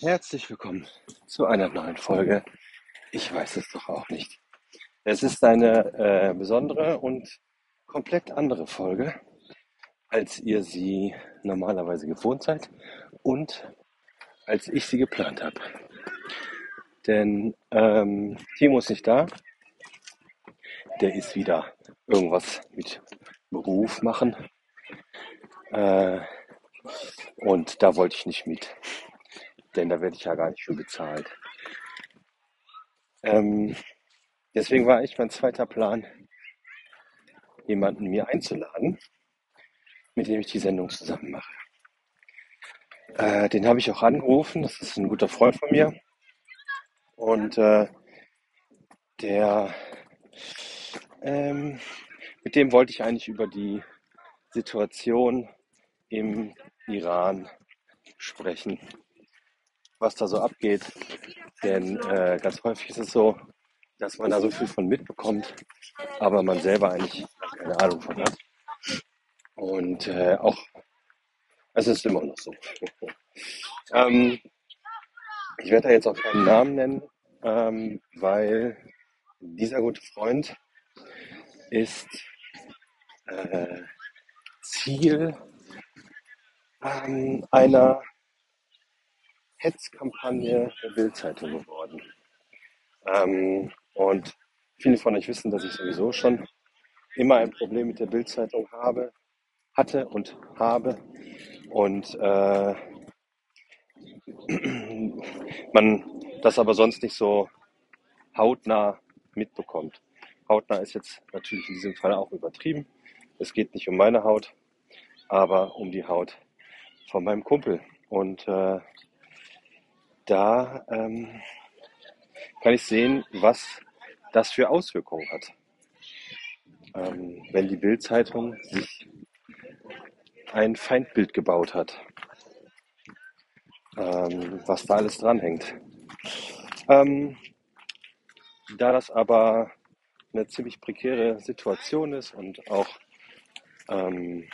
Herzlich willkommen zu einer neuen Folge. Ich weiß es doch auch nicht. Es ist eine äh, besondere und komplett andere Folge, als ihr sie normalerweise gewohnt seid und als ich sie geplant habe. Denn ähm, Timo ist nicht da. Der ist wieder irgendwas mit Beruf machen. Äh, und da wollte ich nicht mit denn da werde ich ja gar nicht für bezahlt. Ähm, deswegen war eigentlich mein zweiter Plan, jemanden mir einzuladen, mit dem ich die Sendung zusammen mache. Äh, den habe ich auch angerufen, das ist ein guter Freund von mir. Und äh, der, ähm, mit dem wollte ich eigentlich über die Situation im Iran sprechen was da so abgeht. Denn äh, ganz häufig ist es so, dass man da so viel von mitbekommt, aber man selber eigentlich keine Ahnung von hat. Und äh, auch, es ist immer noch so. ähm, ich werde da jetzt auch keinen Namen nennen, ähm, weil dieser gute Freund ist äh, Ziel ähm, einer Hetzkampagne der Bildzeitung geworden. Ähm, und viele von euch wissen, dass ich sowieso schon immer ein Problem mit der Bildzeitung habe, hatte und habe. Und äh, man das aber sonst nicht so hautnah mitbekommt. Hautnah ist jetzt natürlich in diesem Fall auch übertrieben. Es geht nicht um meine Haut, aber um die Haut von meinem Kumpel. Und äh, da ähm, kann ich sehen, was das für Auswirkungen hat. Ähm, wenn die Bildzeitung sich ein Feindbild gebaut hat, ähm, was da alles dranhängt. Ähm, da das aber eine ziemlich prekäre Situation ist und auch, ähm,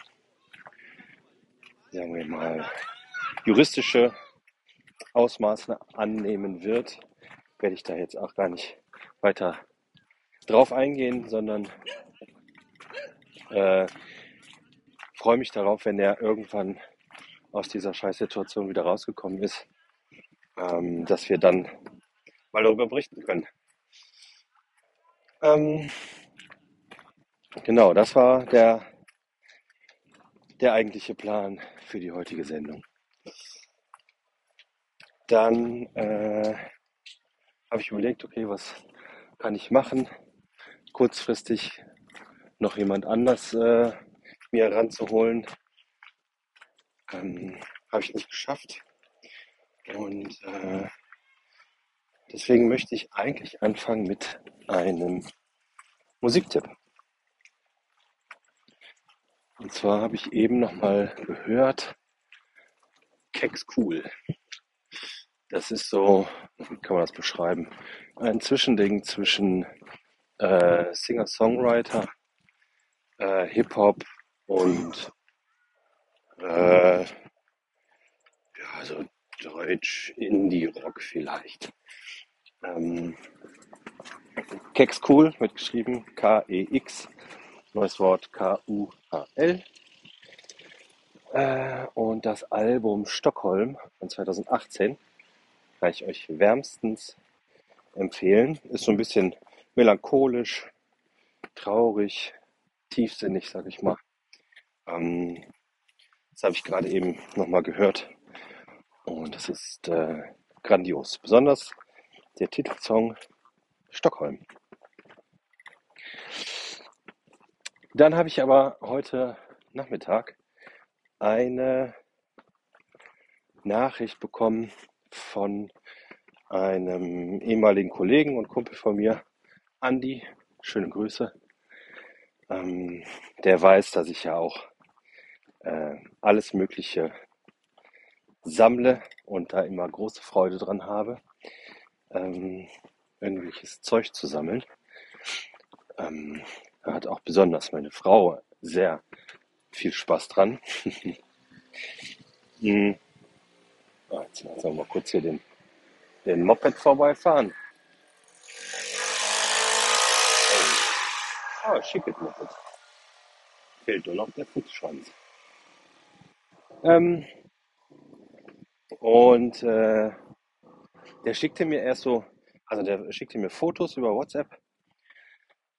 sagen wir mal, juristische Ausmaße annehmen wird, werde ich da jetzt auch gar nicht weiter drauf eingehen, sondern äh, freue mich darauf, wenn er irgendwann aus dieser Scheißsituation wieder rausgekommen ist, ähm, dass wir dann mal darüber berichten können. Ähm, genau, das war der, der eigentliche Plan für die heutige Sendung. Dann äh, habe ich überlegt, okay, was kann ich machen? Kurzfristig noch jemand anders äh, mir ranzuholen. Ähm, habe ich nicht geschafft. Und äh, deswegen möchte ich eigentlich anfangen mit einem Musiktipp. Und zwar habe ich eben nochmal gehört, Keks Cool. Das ist so, wie kann man das beschreiben? Ein Zwischending zwischen äh, Singer-Songwriter, äh, Hip-Hop und äh, ja, so Deutsch Indie-Rock vielleicht. Ähm, Kex Cool wird geschrieben K-E-X, neues Wort K-U-H-L. Äh, und das Album Stockholm von 2018 kann ich euch wärmstens empfehlen. Ist so ein bisschen melancholisch, traurig, tiefsinnig, sag ich mal. Ähm, das habe ich gerade eben nochmal gehört. Und das ist äh, grandios. Besonders der Titelsong Stockholm. Dann habe ich aber heute Nachmittag eine Nachricht bekommen von einem ehemaligen Kollegen und Kumpel von mir, Andi. Schöne Grüße. Ähm, der weiß, dass ich ja auch äh, alles Mögliche sammle und da immer große Freude dran habe, ähm, irgendwelches Zeug zu sammeln. Ähm, da hat auch besonders meine Frau sehr viel Spaß dran. Jetzt lassen wir mal kurz hier den, den Moped vorbeifahren. Oh, ah, schickes Moped. Fehlt nur noch der Fußschwanz. Ähm, und äh, der schickte mir erst so, also der schickte mir Fotos über WhatsApp,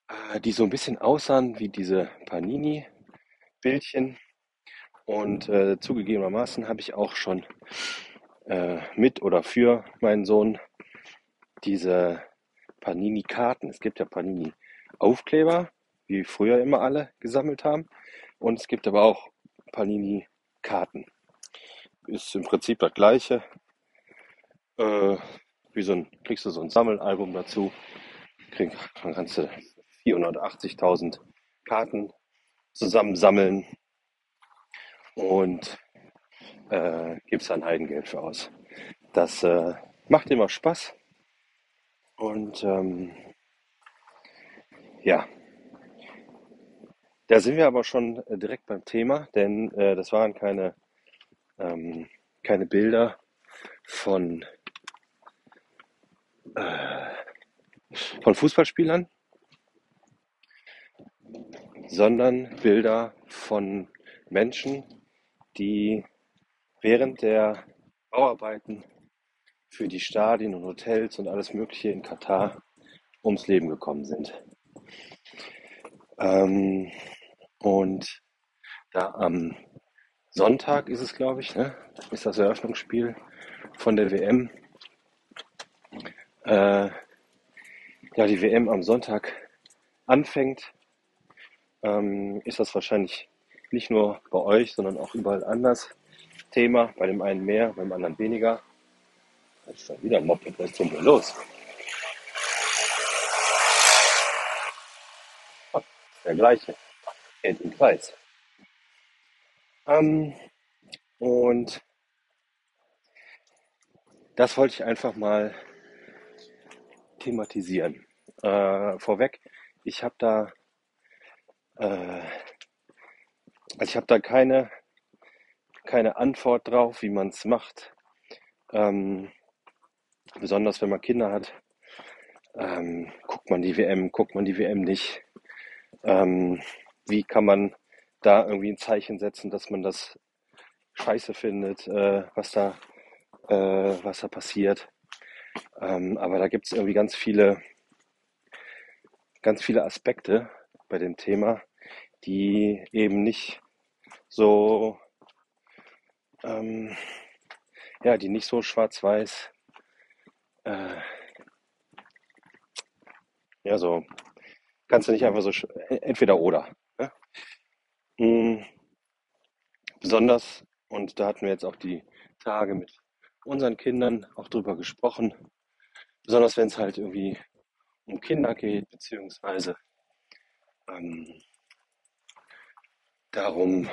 äh, die so ein bisschen aussahen wie diese Panini-Bildchen. Und äh, zugegebenermaßen habe ich auch schon äh, mit oder für meinen Sohn diese Panini-Karten. Es gibt ja Panini-Aufkleber, wie früher immer alle gesammelt haben. Und es gibt aber auch Panini-Karten. Ist im Prinzip das gleiche. Äh, wie so ein, kriegst du so ein Sammelalbum dazu. Krieg, dann kannst du 480.000 Karten zusammensammeln und äh, gibst dann Heidengeld für aus. Das äh, macht immer Spaß. Und ähm, ja, da sind wir aber schon äh, direkt beim Thema, denn äh, das waren keine, ähm, keine Bilder von, äh, von Fußballspielern, sondern Bilder von Menschen, die während der Bauarbeiten für die Stadien und Hotels und alles Mögliche in Katar ums Leben gekommen sind. Ähm, und da am Sonntag ist es, glaube ich, ne, ist das Eröffnungsspiel von der WM. Äh, ja, die WM am Sonntag anfängt, ähm, ist das wahrscheinlich nicht nur bei euch, sondern auch überall anders Thema. Bei dem einen mehr, beim anderen weniger. Das ist dann wieder ein Moped. Was ist denn hier los? Der gleiche. Geht im Kreis. Ähm, und das wollte ich einfach mal thematisieren. Äh, vorweg, ich habe da äh, also ich habe da keine, keine Antwort drauf, wie man es macht. Ähm, besonders wenn man Kinder hat. Ähm, guckt man die WM, guckt man die WM nicht. Ähm, wie kann man da irgendwie ein Zeichen setzen, dass man das scheiße findet, äh, was, da, äh, was da passiert. Ähm, aber da gibt es irgendwie ganz viele, ganz viele Aspekte bei dem Thema, die eben nicht so, ähm, ja, die nicht so schwarz-weiß, äh, ja, so, kannst du nicht einfach so, e-, entweder oder. Ne? Mhm. Besonders, und da hatten wir jetzt auch die Tage mit unseren Kindern auch drüber gesprochen, besonders wenn es halt irgendwie um Kinder geht, beziehungsweise ähm, darum,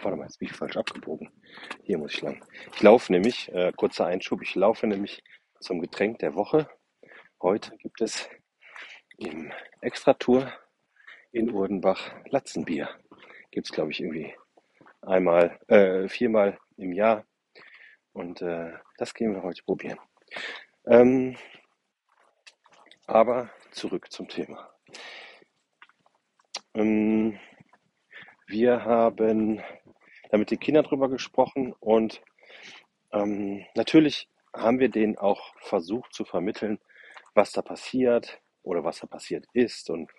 warte mal, jetzt bin ich falsch abgebogen. Hier muss ich lang. Ich laufe nämlich, äh, kurzer Einschub, ich laufe nämlich zum Getränk der Woche. Heute gibt es im Extratour in Urdenbach Latzenbier. Gibt es, glaube ich, irgendwie einmal, äh, viermal im Jahr. Und äh, das gehen wir heute probieren. Ähm, aber zurück zum Thema. Ähm, wir haben da mit den Kindern drüber gesprochen und ähm, natürlich haben wir denen auch versucht zu vermitteln, was da passiert oder was da passiert ist und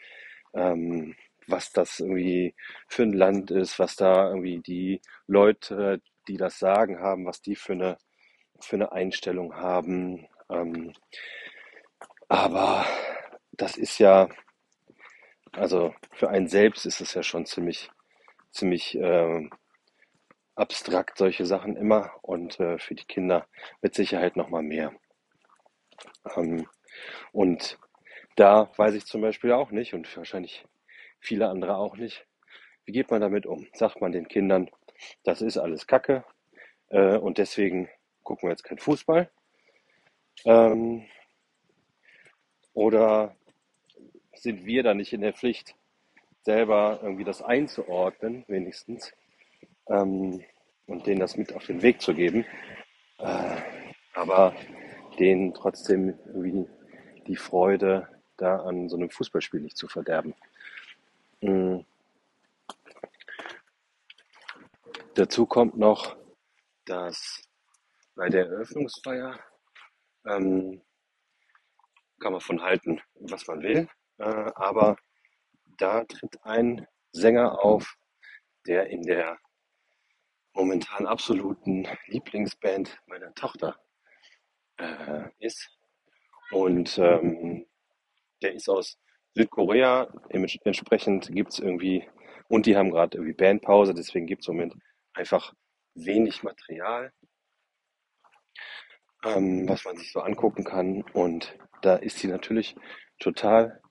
ähm, was das irgendwie für ein Land ist, was da irgendwie die Leute, die das sagen haben, was die für eine, für eine Einstellung haben. Ähm, aber das ist ja, also für einen selbst ist es ja schon ziemlich ziemlich äh, abstrakt, solche Sachen immer und äh, für die Kinder mit Sicherheit nochmal mehr. Ähm, und da weiß ich zum Beispiel auch nicht und wahrscheinlich viele andere auch nicht, wie geht man damit um? Sagt man den Kindern, das ist alles Kacke äh, und deswegen gucken wir jetzt kein Fußball? Ähm, oder sind wir da nicht in der Pflicht, selber irgendwie das einzuordnen, wenigstens, ähm, und denen das mit auf den Weg zu geben. Äh, aber denen trotzdem irgendwie die Freude da an so einem Fußballspiel nicht zu verderben. Mhm. Dazu kommt noch, dass bei der Eröffnungsfeier ähm, kann man von halten, was man will, äh, aber da tritt ein Sänger auf, der in der momentan absoluten Lieblingsband meiner Tochter äh, ist. Und ähm, der ist aus Südkorea. Entsprechend gibt es irgendwie, und die haben gerade irgendwie Bandpause, deswegen gibt es im Moment einfach wenig Material, ähm, was man sich so angucken kann. Und da ist sie natürlich total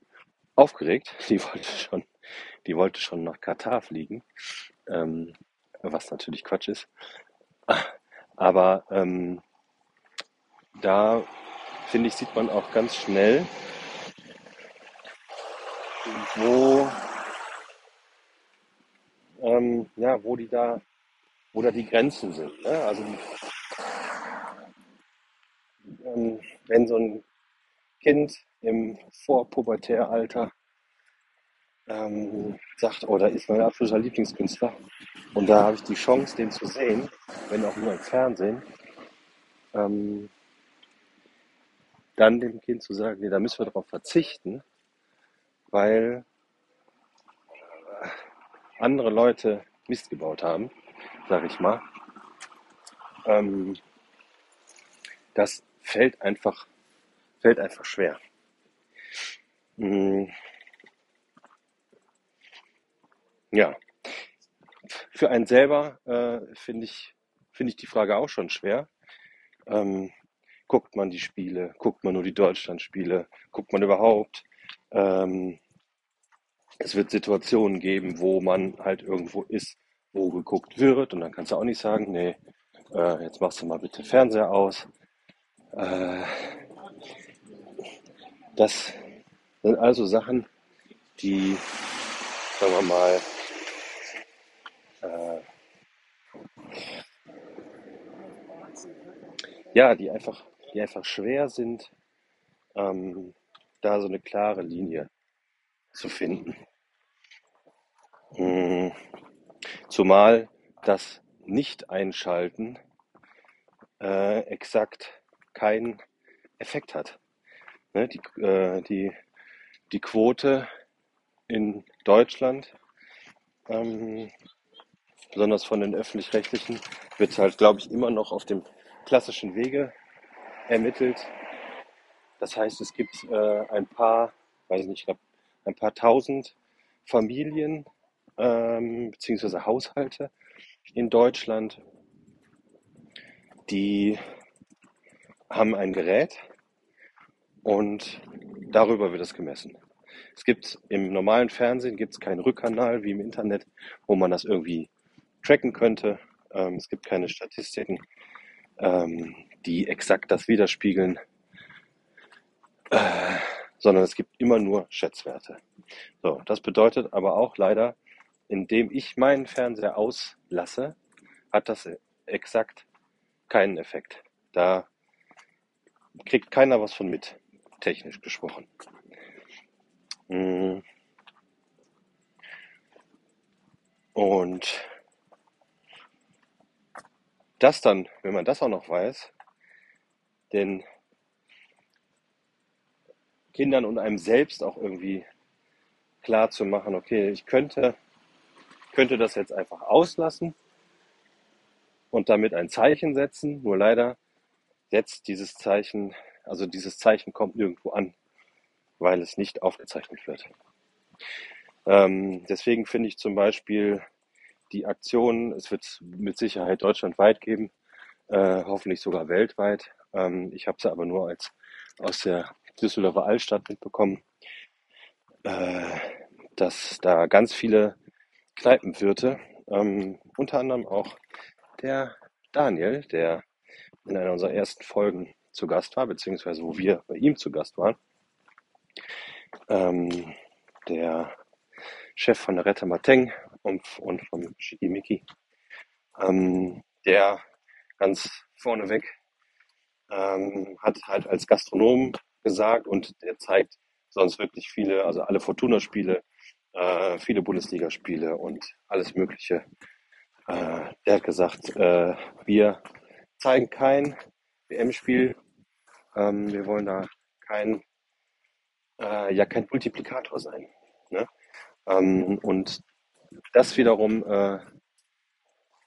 aufgeregt. Die wollte schon, die wollte schon nach Katar fliegen, ähm, was natürlich Quatsch ist. Aber ähm, da finde ich, sieht man auch ganz schnell, wo, ähm, ja, wo die da, wo da die Grenzen sind. Ne? Also ähm, wenn so ein Kind im Vorpubertäralter ähm, sagt, oh, da ist mein absoluter Lieblingskünstler und da habe ich die Chance, den zu sehen, wenn auch nur im Fernsehen, ähm, dann dem Kind zu sagen, nee, da müssen wir darauf verzichten, weil andere Leute Mist gebaut haben, sage ich mal. Ähm, das fällt einfach, fällt einfach schwer. Hm. Ja, für einen selber äh, finde ich, finde ich die Frage auch schon schwer. Ähm, guckt man die Spiele, guckt man nur die Deutschlandspiele, guckt man überhaupt. Ähm, es wird Situationen geben, wo man halt irgendwo ist, wo geguckt wird und dann kannst du auch nicht sagen, nee, äh, jetzt machst du mal bitte Fernseher aus. Äh, das sind also Sachen, die, sagen wir mal, äh, ja, die einfach die einfach schwer sind, ähm, da so eine klare Linie zu finden. Hm. Zumal das Nicht-Einschalten äh, exakt keinen Effekt hat. Ne, die, äh, die, die Quote in Deutschland, ähm, besonders von den öffentlich-rechtlichen, wird halt, glaube ich, immer noch auf dem klassischen Wege ermittelt. Das heißt, es gibt äh, ein paar, weiß nicht, ich glaube, ein paar tausend Familien ähm, bzw. Haushalte in Deutschland, die haben ein Gerät und darüber wird es gemessen. Es gibt im normalen Fernsehen gibt es keinen Rückkanal wie im Internet, wo man das irgendwie tracken könnte. Ähm, es gibt keine Statistiken. Ähm, die exakt das widerspiegeln, äh, sondern es gibt immer nur Schätzwerte. So, das bedeutet aber auch leider, indem ich meinen Fernseher auslasse, hat das exakt keinen Effekt. Da kriegt keiner was von mit, technisch gesprochen. Mm. Und das dann, wenn man das auch noch weiß, den Kindern und einem selbst auch irgendwie klar zu machen, okay, ich könnte, könnte das jetzt einfach auslassen und damit ein Zeichen setzen, nur leider setzt dieses Zeichen, also dieses Zeichen kommt nirgendwo an, weil es nicht aufgezeichnet wird. Ähm, deswegen finde ich zum Beispiel die Aktion, es wird mit Sicherheit deutschlandweit geben, äh, hoffentlich sogar weltweit, ähm, ich habe sie aber nur als aus der Düsseldorfer Altstadt mitbekommen, äh, dass da ganz viele Kneipenwirte, ähm, unter anderem auch der Daniel, der in einer unserer ersten Folgen zu Gast war, beziehungsweise wo wir bei ihm zu Gast waren, ähm, der Chef von der Retta Mateng und, vom Schickimicki, ähm, der ganz vorneweg ähm, hat halt als Gastronom gesagt und er zeigt sonst wirklich viele, also alle Fortuna-Spiele, äh, viele Bundesligaspiele und alles Mögliche. Äh, der hat gesagt, äh, wir zeigen kein WM-Spiel, ähm, wir wollen da kein, äh, ja, kein Multiplikator sein. Ne? Ähm, und das wiederum, äh,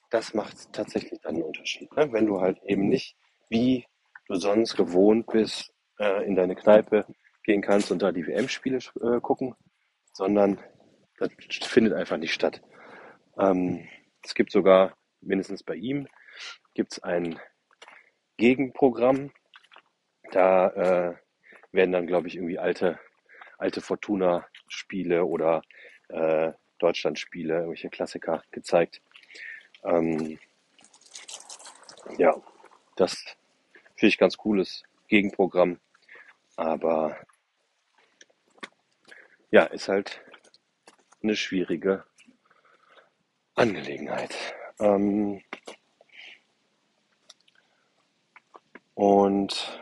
das macht tatsächlich einen Unterschied. Ne? Wenn du halt eben nicht, wie du sonst gewohnt bist, äh, in deine Kneipe gehen kannst und da die WM-Spiele äh, gucken, sondern das findet einfach nicht statt. Ähm, es gibt sogar, mindestens bei ihm, gibt es ein Gegenprogramm. Da äh, werden dann, glaube ich, irgendwie alte, alte Fortuna-Spiele oder äh, Deutschland-Spiele, irgendwelche Klassiker gezeigt. Ähm, ja, das finde ich ganz cooles Gegenprogramm. Aber ja, ist halt eine schwierige Angelegenheit. Ähm, und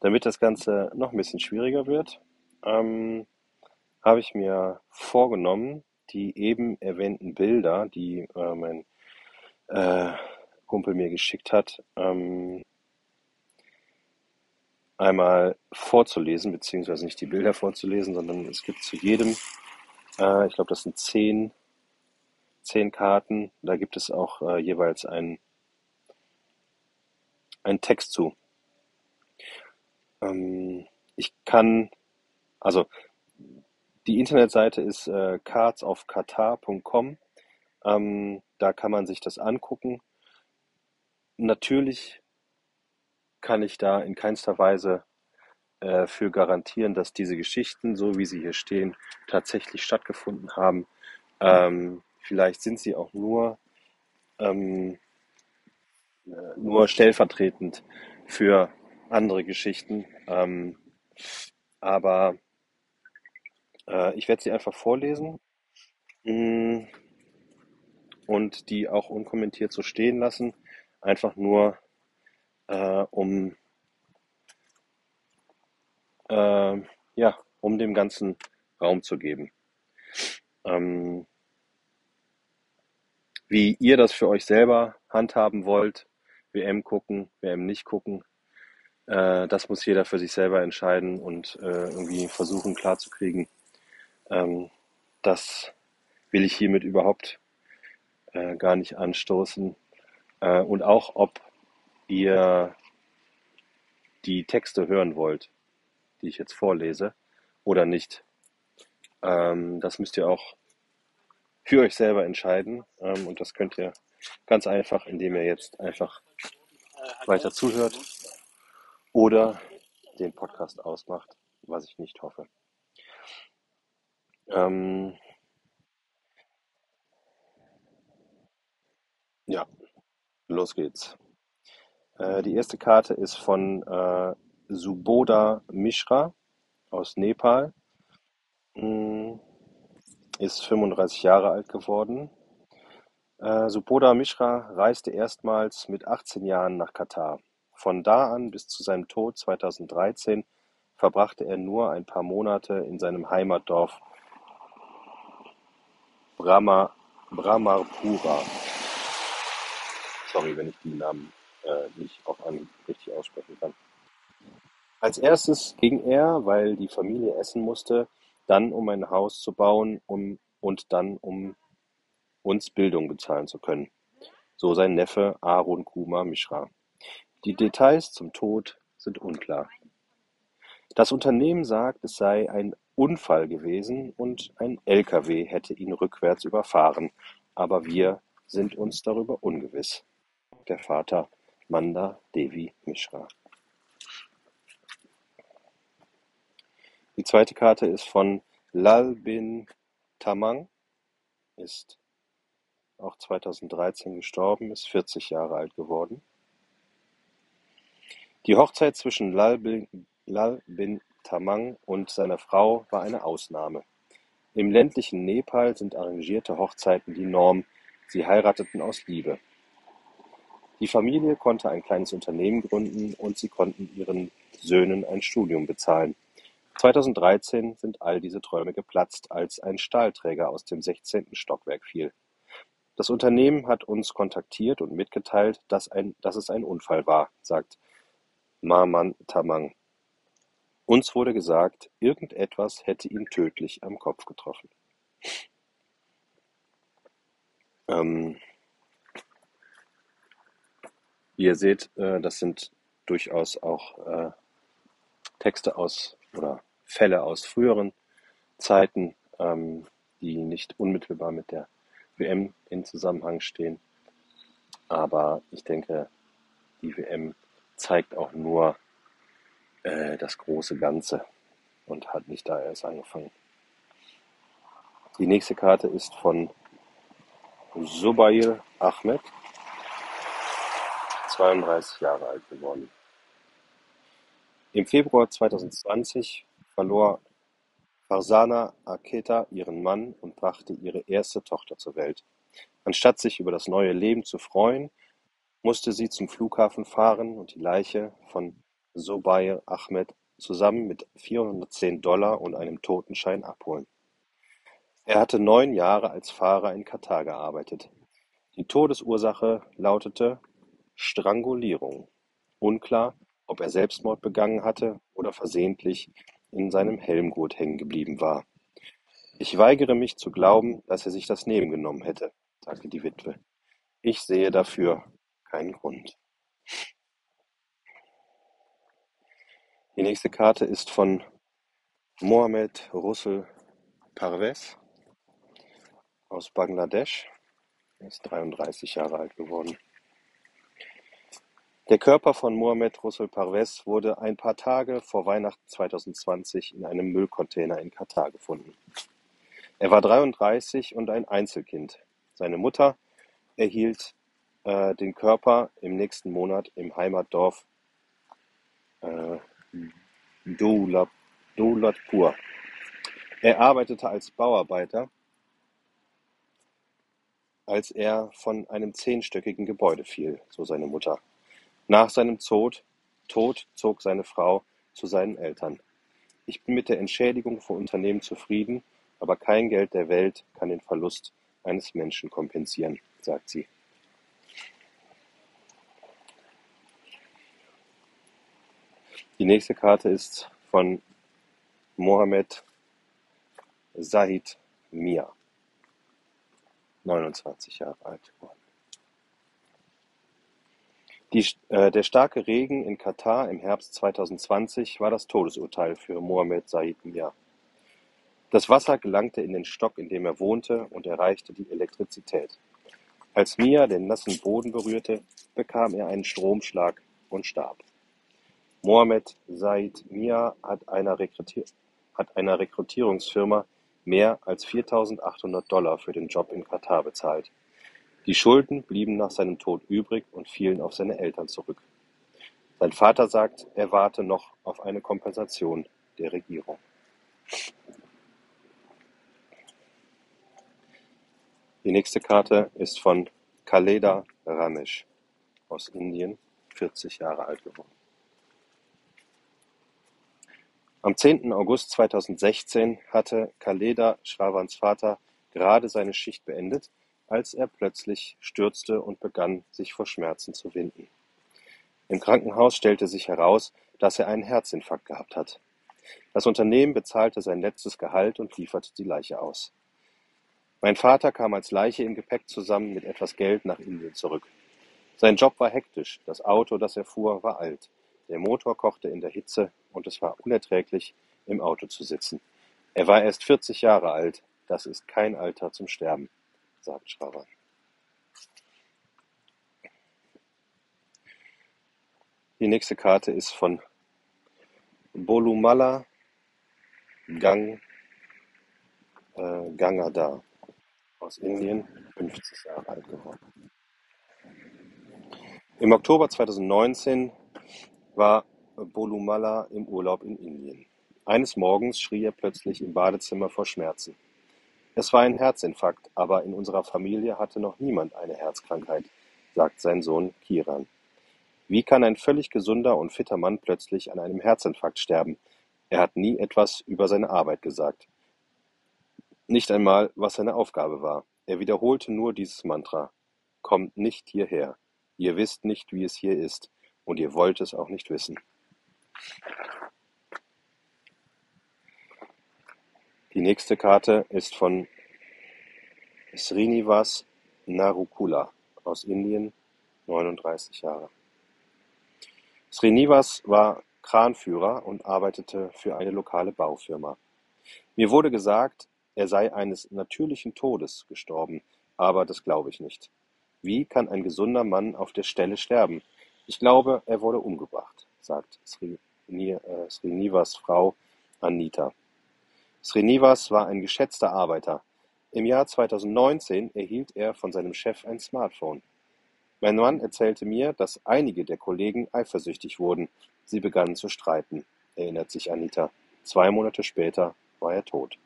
damit das Ganze noch ein bisschen schwieriger wird, ähm, habe ich mir vorgenommen, die eben erwähnten Bilder, die äh, mein äh, Kumpel mir geschickt hat, ähm, einmal vorzulesen, beziehungsweise nicht die Bilder vorzulesen, sondern es gibt zu jedem, äh, ich glaube, das sind zehn, zehn Karten, da gibt es auch äh, jeweils einen, einen Text zu. Ähm, ich kann, also die Internetseite ist äh, cardsofqatar.com. Ähm, da kann man sich das angucken. Natürlich kann ich da in keinster Weise äh, für garantieren, dass diese Geschichten, so wie sie hier stehen, tatsächlich stattgefunden haben. Ähm, vielleicht sind sie auch nur, ähm, äh, nur stellvertretend für andere Geschichten. Ähm, aber äh, ich werde sie einfach vorlesen mh, mm, und die auch unkommentiert so stehen lassen. Einfach nur, äh, um, äh, ja, um dem Ganzen Raum zu geben. Ähm, wie ihr das für euch selber handhaben wollt, WM gucken, WM nicht gucken, äh, das muss jeder für sich selber entscheiden und äh, irgendwie versuchen klarzukriegen. Ähm, das will ich hiermit überhaupt äh, gar nicht anstoßen. Äh, und auch, ob ihr die Texte hören wollt, die ich jetzt vorlese, oder nicht. Ähm, das müsst ihr auch für euch selber entscheiden. Ähm, und das könnt ihr ganz einfach, indem ihr jetzt einfach weiter zuhört oder den Podcast ausmacht, was ich nicht hoffe. Ähm, ja, los geht's. Äh, die erste Karte ist von äh, Suboda Mishra aus Nepal. Mm, ist 35 Jahre alt geworden. Äh, Suboda Mishra reiste erstmals mit 18 Jahren nach Katar. Von da an bis zu seinem Tod 2013 verbrachte er nur ein paar Monate in seinem Heimatdorf Brahmarpura. Sorry, wenn ich die Namen äh, nicht auf Anhieb richtig aussprechen kann. Als erstes ging er, weil die Familie essen musste, dann um ein Haus zu bauen um, und dann um uns Bildung bezahlen zu können. So sein Neffe Arun Kumar Mishra. Die Details zum Tod sind unklar. Das Unternehmen sagt, es sei ein Unfall gewesen und ein Lkw hätte ihn rückwärts überfahren, aber wir sind uns darüber ungewiss. Der Vater Manda Devi Mishra. Die zweite Karte ist von Lal bin Tamang, ist auch 2013 gestorben, ist 40 Jahre alt geworden. Die Hochzeit zwischen Lal bin, Lal bin Tamang und seiner Frau war eine Ausnahme. Im ländlichen Nepal sind arrangierte Hochzeiten die Norm, sie heirateten aus Liebe. Die Familie konnte ein kleines Unternehmen gründen und sie konnten ihren Söhnen ein Studium bezahlen. 2013 sind all diese Träume geplatzt, als ein Stahlträger aus dem 16. Stockwerk fiel. Das Unternehmen hat uns kontaktiert und mitgeteilt, dass, ein, dass es ein Unfall war, sagt Marman Tamang. Uns wurde gesagt, irgendetwas hätte ihn tödlich am Kopf getroffen. Ähm, wie ihr seht, äh, das sind durchaus auch äh, Texte aus oder Fälle aus früheren Zeiten, ähm, die nicht unmittelbar mit der WM in Zusammenhang stehen. Aber ich denke, die WM zeigt auch nur äh, das große Ganze und hat nicht da erst angefangen. Die nächste Karte ist von Zubair Ahmed, 32 Jahre alt geworden. Im Februar 2020 verlor Farzana Aketa ihren Mann und brachte ihre erste Tochter zur Welt. Anstatt sich über das neue Leben zu freuen, musste sie zum Flughafen fahren und die Leiche von Zubair Ahmed zusammen mit 410 Dollar und einem Totenschein abholen. Er hatte neun Jahre als Fahrer in Katar gearbeitet. Die Todesursache lautete Strangulierung. Unklar, ob er Selbstmord begangen hatte oder versehentlich in seinem Helmgurt hängen geblieben war. Ich weigere mich zu glauben, dass er sich das Leben genommen hätte, sagte die Witwe. Ich sehe dafür keinen Grund. Die nächste Karte ist von Mohamed Russel Parvez aus Bangladesch. Er ist 33 Jahre alt geworden. Der Körper von Mohamed Russel Parvez wurde ein paar Tage vor Weihnachten 2020 in einem Müllcontainer in Katar gefunden. Er war 33 und ein Einzelkind. Seine Mutter erhielt äh, den Körper im nächsten Monat im Heimatdorf äh, Doulatpur. Er arbeitete als Bauarbeiter als er von einem zehnstöckigen Gebäude fiel, so seine Mutter. Nach seinem Tod, Tod zog seine Frau zu seinen Eltern. Ich bin mit der Entschädigung für Unternehmen zufrieden, aber kein Geld der Welt kann den Verlust eines Menschen kompensieren, sagt sie. Die nächste Karte ist von Mohammed Zahid Mia. 29 Jahre alt geworden. Die, äh, der starke Regen in Katar im Herbst 2020 war das Todesurteil für Mohammed Said Mia. Das Wasser gelangte in den Stock, in dem er wohnte, und erreichte die Elektrizität. Als Mia den nassen Boden berührte, bekam er einen Stromschlag und starb. Mohammed Said Mia hat einer, Rekrutierungsfirma mehr als 4.800 Dollar für den Job in Katar bezahlt. Die Schulden blieben nach seinem Tod übrig und fielen auf seine Eltern zurück. Sein Vater sagt, er warte noch auf eine Kompensation der Regierung. Die nächste Karte ist von Khaleda Ramesh aus Indien, 40 Jahre alt geworden. Am 10. August 2016 hatte Khaleda Schrawans Vater gerade seine Schicht beendet, als er plötzlich stürzte und begann, sich vor Schmerzen zu winden. Im Krankenhaus stellte sich heraus, dass er einen Herzinfarkt gehabt hat. Das Unternehmen bezahlte sein letztes Gehalt und lieferte die Leiche aus. Mein Vater kam als Leiche im Gepäck zusammen mit etwas Geld nach Indien zurück. Sein Job war hektisch, das Auto, das er fuhr, war alt. Der Motor kochte in der Hitze und es war unerträglich, im Auto zu sitzen. Er war erst 40 Jahre alt. Das ist kein Alter zum Sterben, sagt Schravan. Die nächste Karte ist von Bolumala Gang, äh, Gangadhar aus Indien, 50 Jahre alt geworden. Im Oktober 2019 war Bolumala im Urlaub in Indien. Eines Morgens schrie er plötzlich im Badezimmer vor Schmerzen. Es war ein Herzinfarkt, aber in unserer Familie hatte noch niemand eine Herzkrankheit, sagt sein Sohn Kiran. Wie kann ein völlig gesunder und fitter Mann plötzlich an einem Herzinfarkt sterben? Er hat nie etwas über seine Arbeit gesagt. Nicht einmal, was seine Aufgabe war. Er wiederholte nur dieses Mantra. Kommt nicht hierher. Ihr wisst nicht, wie es hier ist, und ihr wollt es auch nicht wissen. Die nächste Karte ist von Srinivas Narukula aus Indien, 39 Jahre. Srinivas war Kranführer und arbeitete für eine lokale Baufirma. Mir wurde gesagt, er sei eines natürlichen Todes gestorben, aber das glaube ich nicht. Wie kann ein gesunder Mann auf der Stelle sterben? Ich glaube, er wurde umgebracht, sagt Srinivas Frau Anita. Srinivas war ein geschätzter Arbeiter. Im Jahr 2019 erhielt er von seinem Chef ein Smartphone. Mein Mann erzählte mir, dass einige der Kollegen eifersüchtig wurden. Sie begannen zu streiten, erinnert sich Anita. Zwei Monate später war er tot.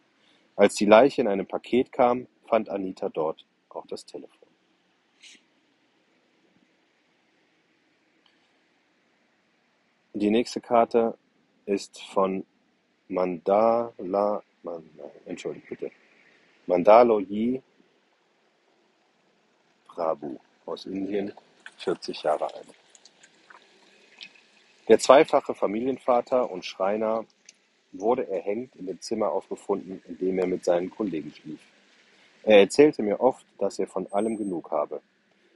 Als die Leiche in einem Paket kam, fand Anita dort auch das Telefon. Die nächste Karte ist von Mandala, man, entschuldigt bitte, Mandaloyi Prabhu aus Indien, 40 Jahre alt. Der zweifache Familienvater und Schreiner wurde erhängt in dem Zimmer aufgefunden, in dem er mit seinen Kollegen schlief. Er erzählte mir oft, dass er von allem genug habe.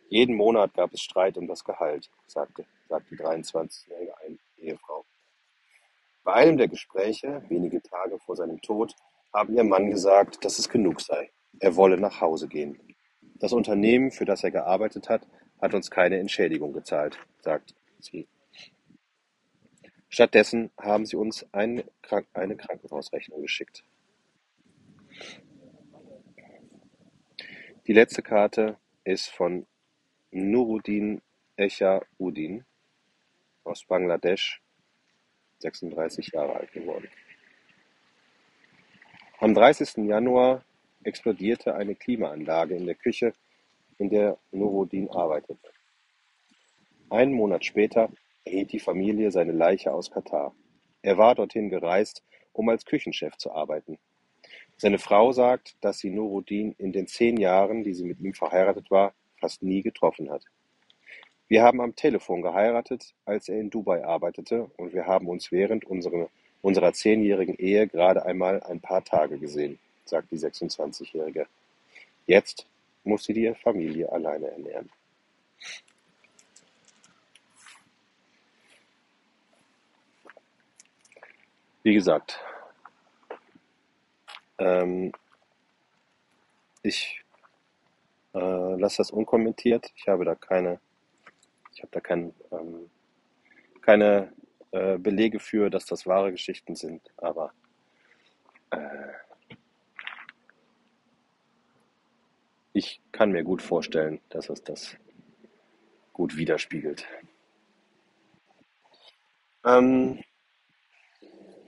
Jeden Monat gab es Streit um das Gehalt, sagte, sagt die 23-jährige Ehefrau. Bei einem der Gespräche, wenige Tage vor seinem Tod, haben ihr Mann gesagt, dass es genug sei. Er wolle nach Hause gehen. Das Unternehmen, für das er gearbeitet hat, hat uns keine Entschädigung gezahlt, sagt sie. Stattdessen haben sie uns eine, eine Krankenhausrechnung geschickt. Die letzte Karte ist von Nuruddin Echa-Uddin aus Bangladesch, 36 Jahre alt geworden. Am 30. Januar explodierte eine Klimaanlage in der Küche, in der Nuruddin arbeitete. Einen Monat später erhielt die Familie seine Leiche aus Katar. Er war dorthin gereist, um als Küchenchef zu arbeiten. Seine Frau sagt, dass sie Nuruddin in den zehn Jahren, die sie mit ihm verheiratet war, fast nie getroffen hat. Wir haben am Telefon geheiratet, als er in Dubai arbeitete, und wir haben uns während unserer, zehnjährigen Ehe gerade einmal ein paar Tage gesehen, sagt die 26-Jährige. Jetzt muss sie die Familie alleine ernähren. Wie gesagt, ähm, ich äh, lasse das unkommentiert. Ich habe da keine, ich habe da kein, ähm, keine äh, Belege für, dass das wahre Geschichten sind, aber äh, ich kann mir gut vorstellen, dass es das gut widerspiegelt. Ähm,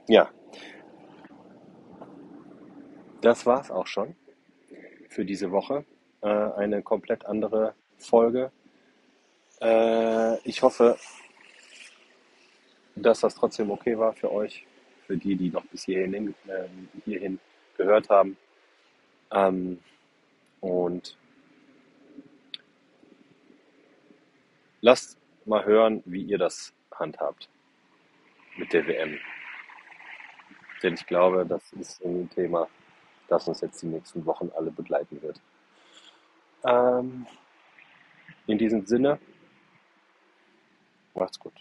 ja, das war's auch schon für diese Woche. Äh, eine komplett andere Folge. Äh, ich hoffe, dass das trotzdem okay war für euch, für die, die noch bis hierhin, äh, hierhin gehört haben. Ähm, und lasst mal hören, wie ihr das handhabt mit der WM. Denn ich glaube, das ist ein Thema, das uns jetzt die nächsten Wochen alle begleiten wird. Ähm, in diesem Sinne, macht's gut.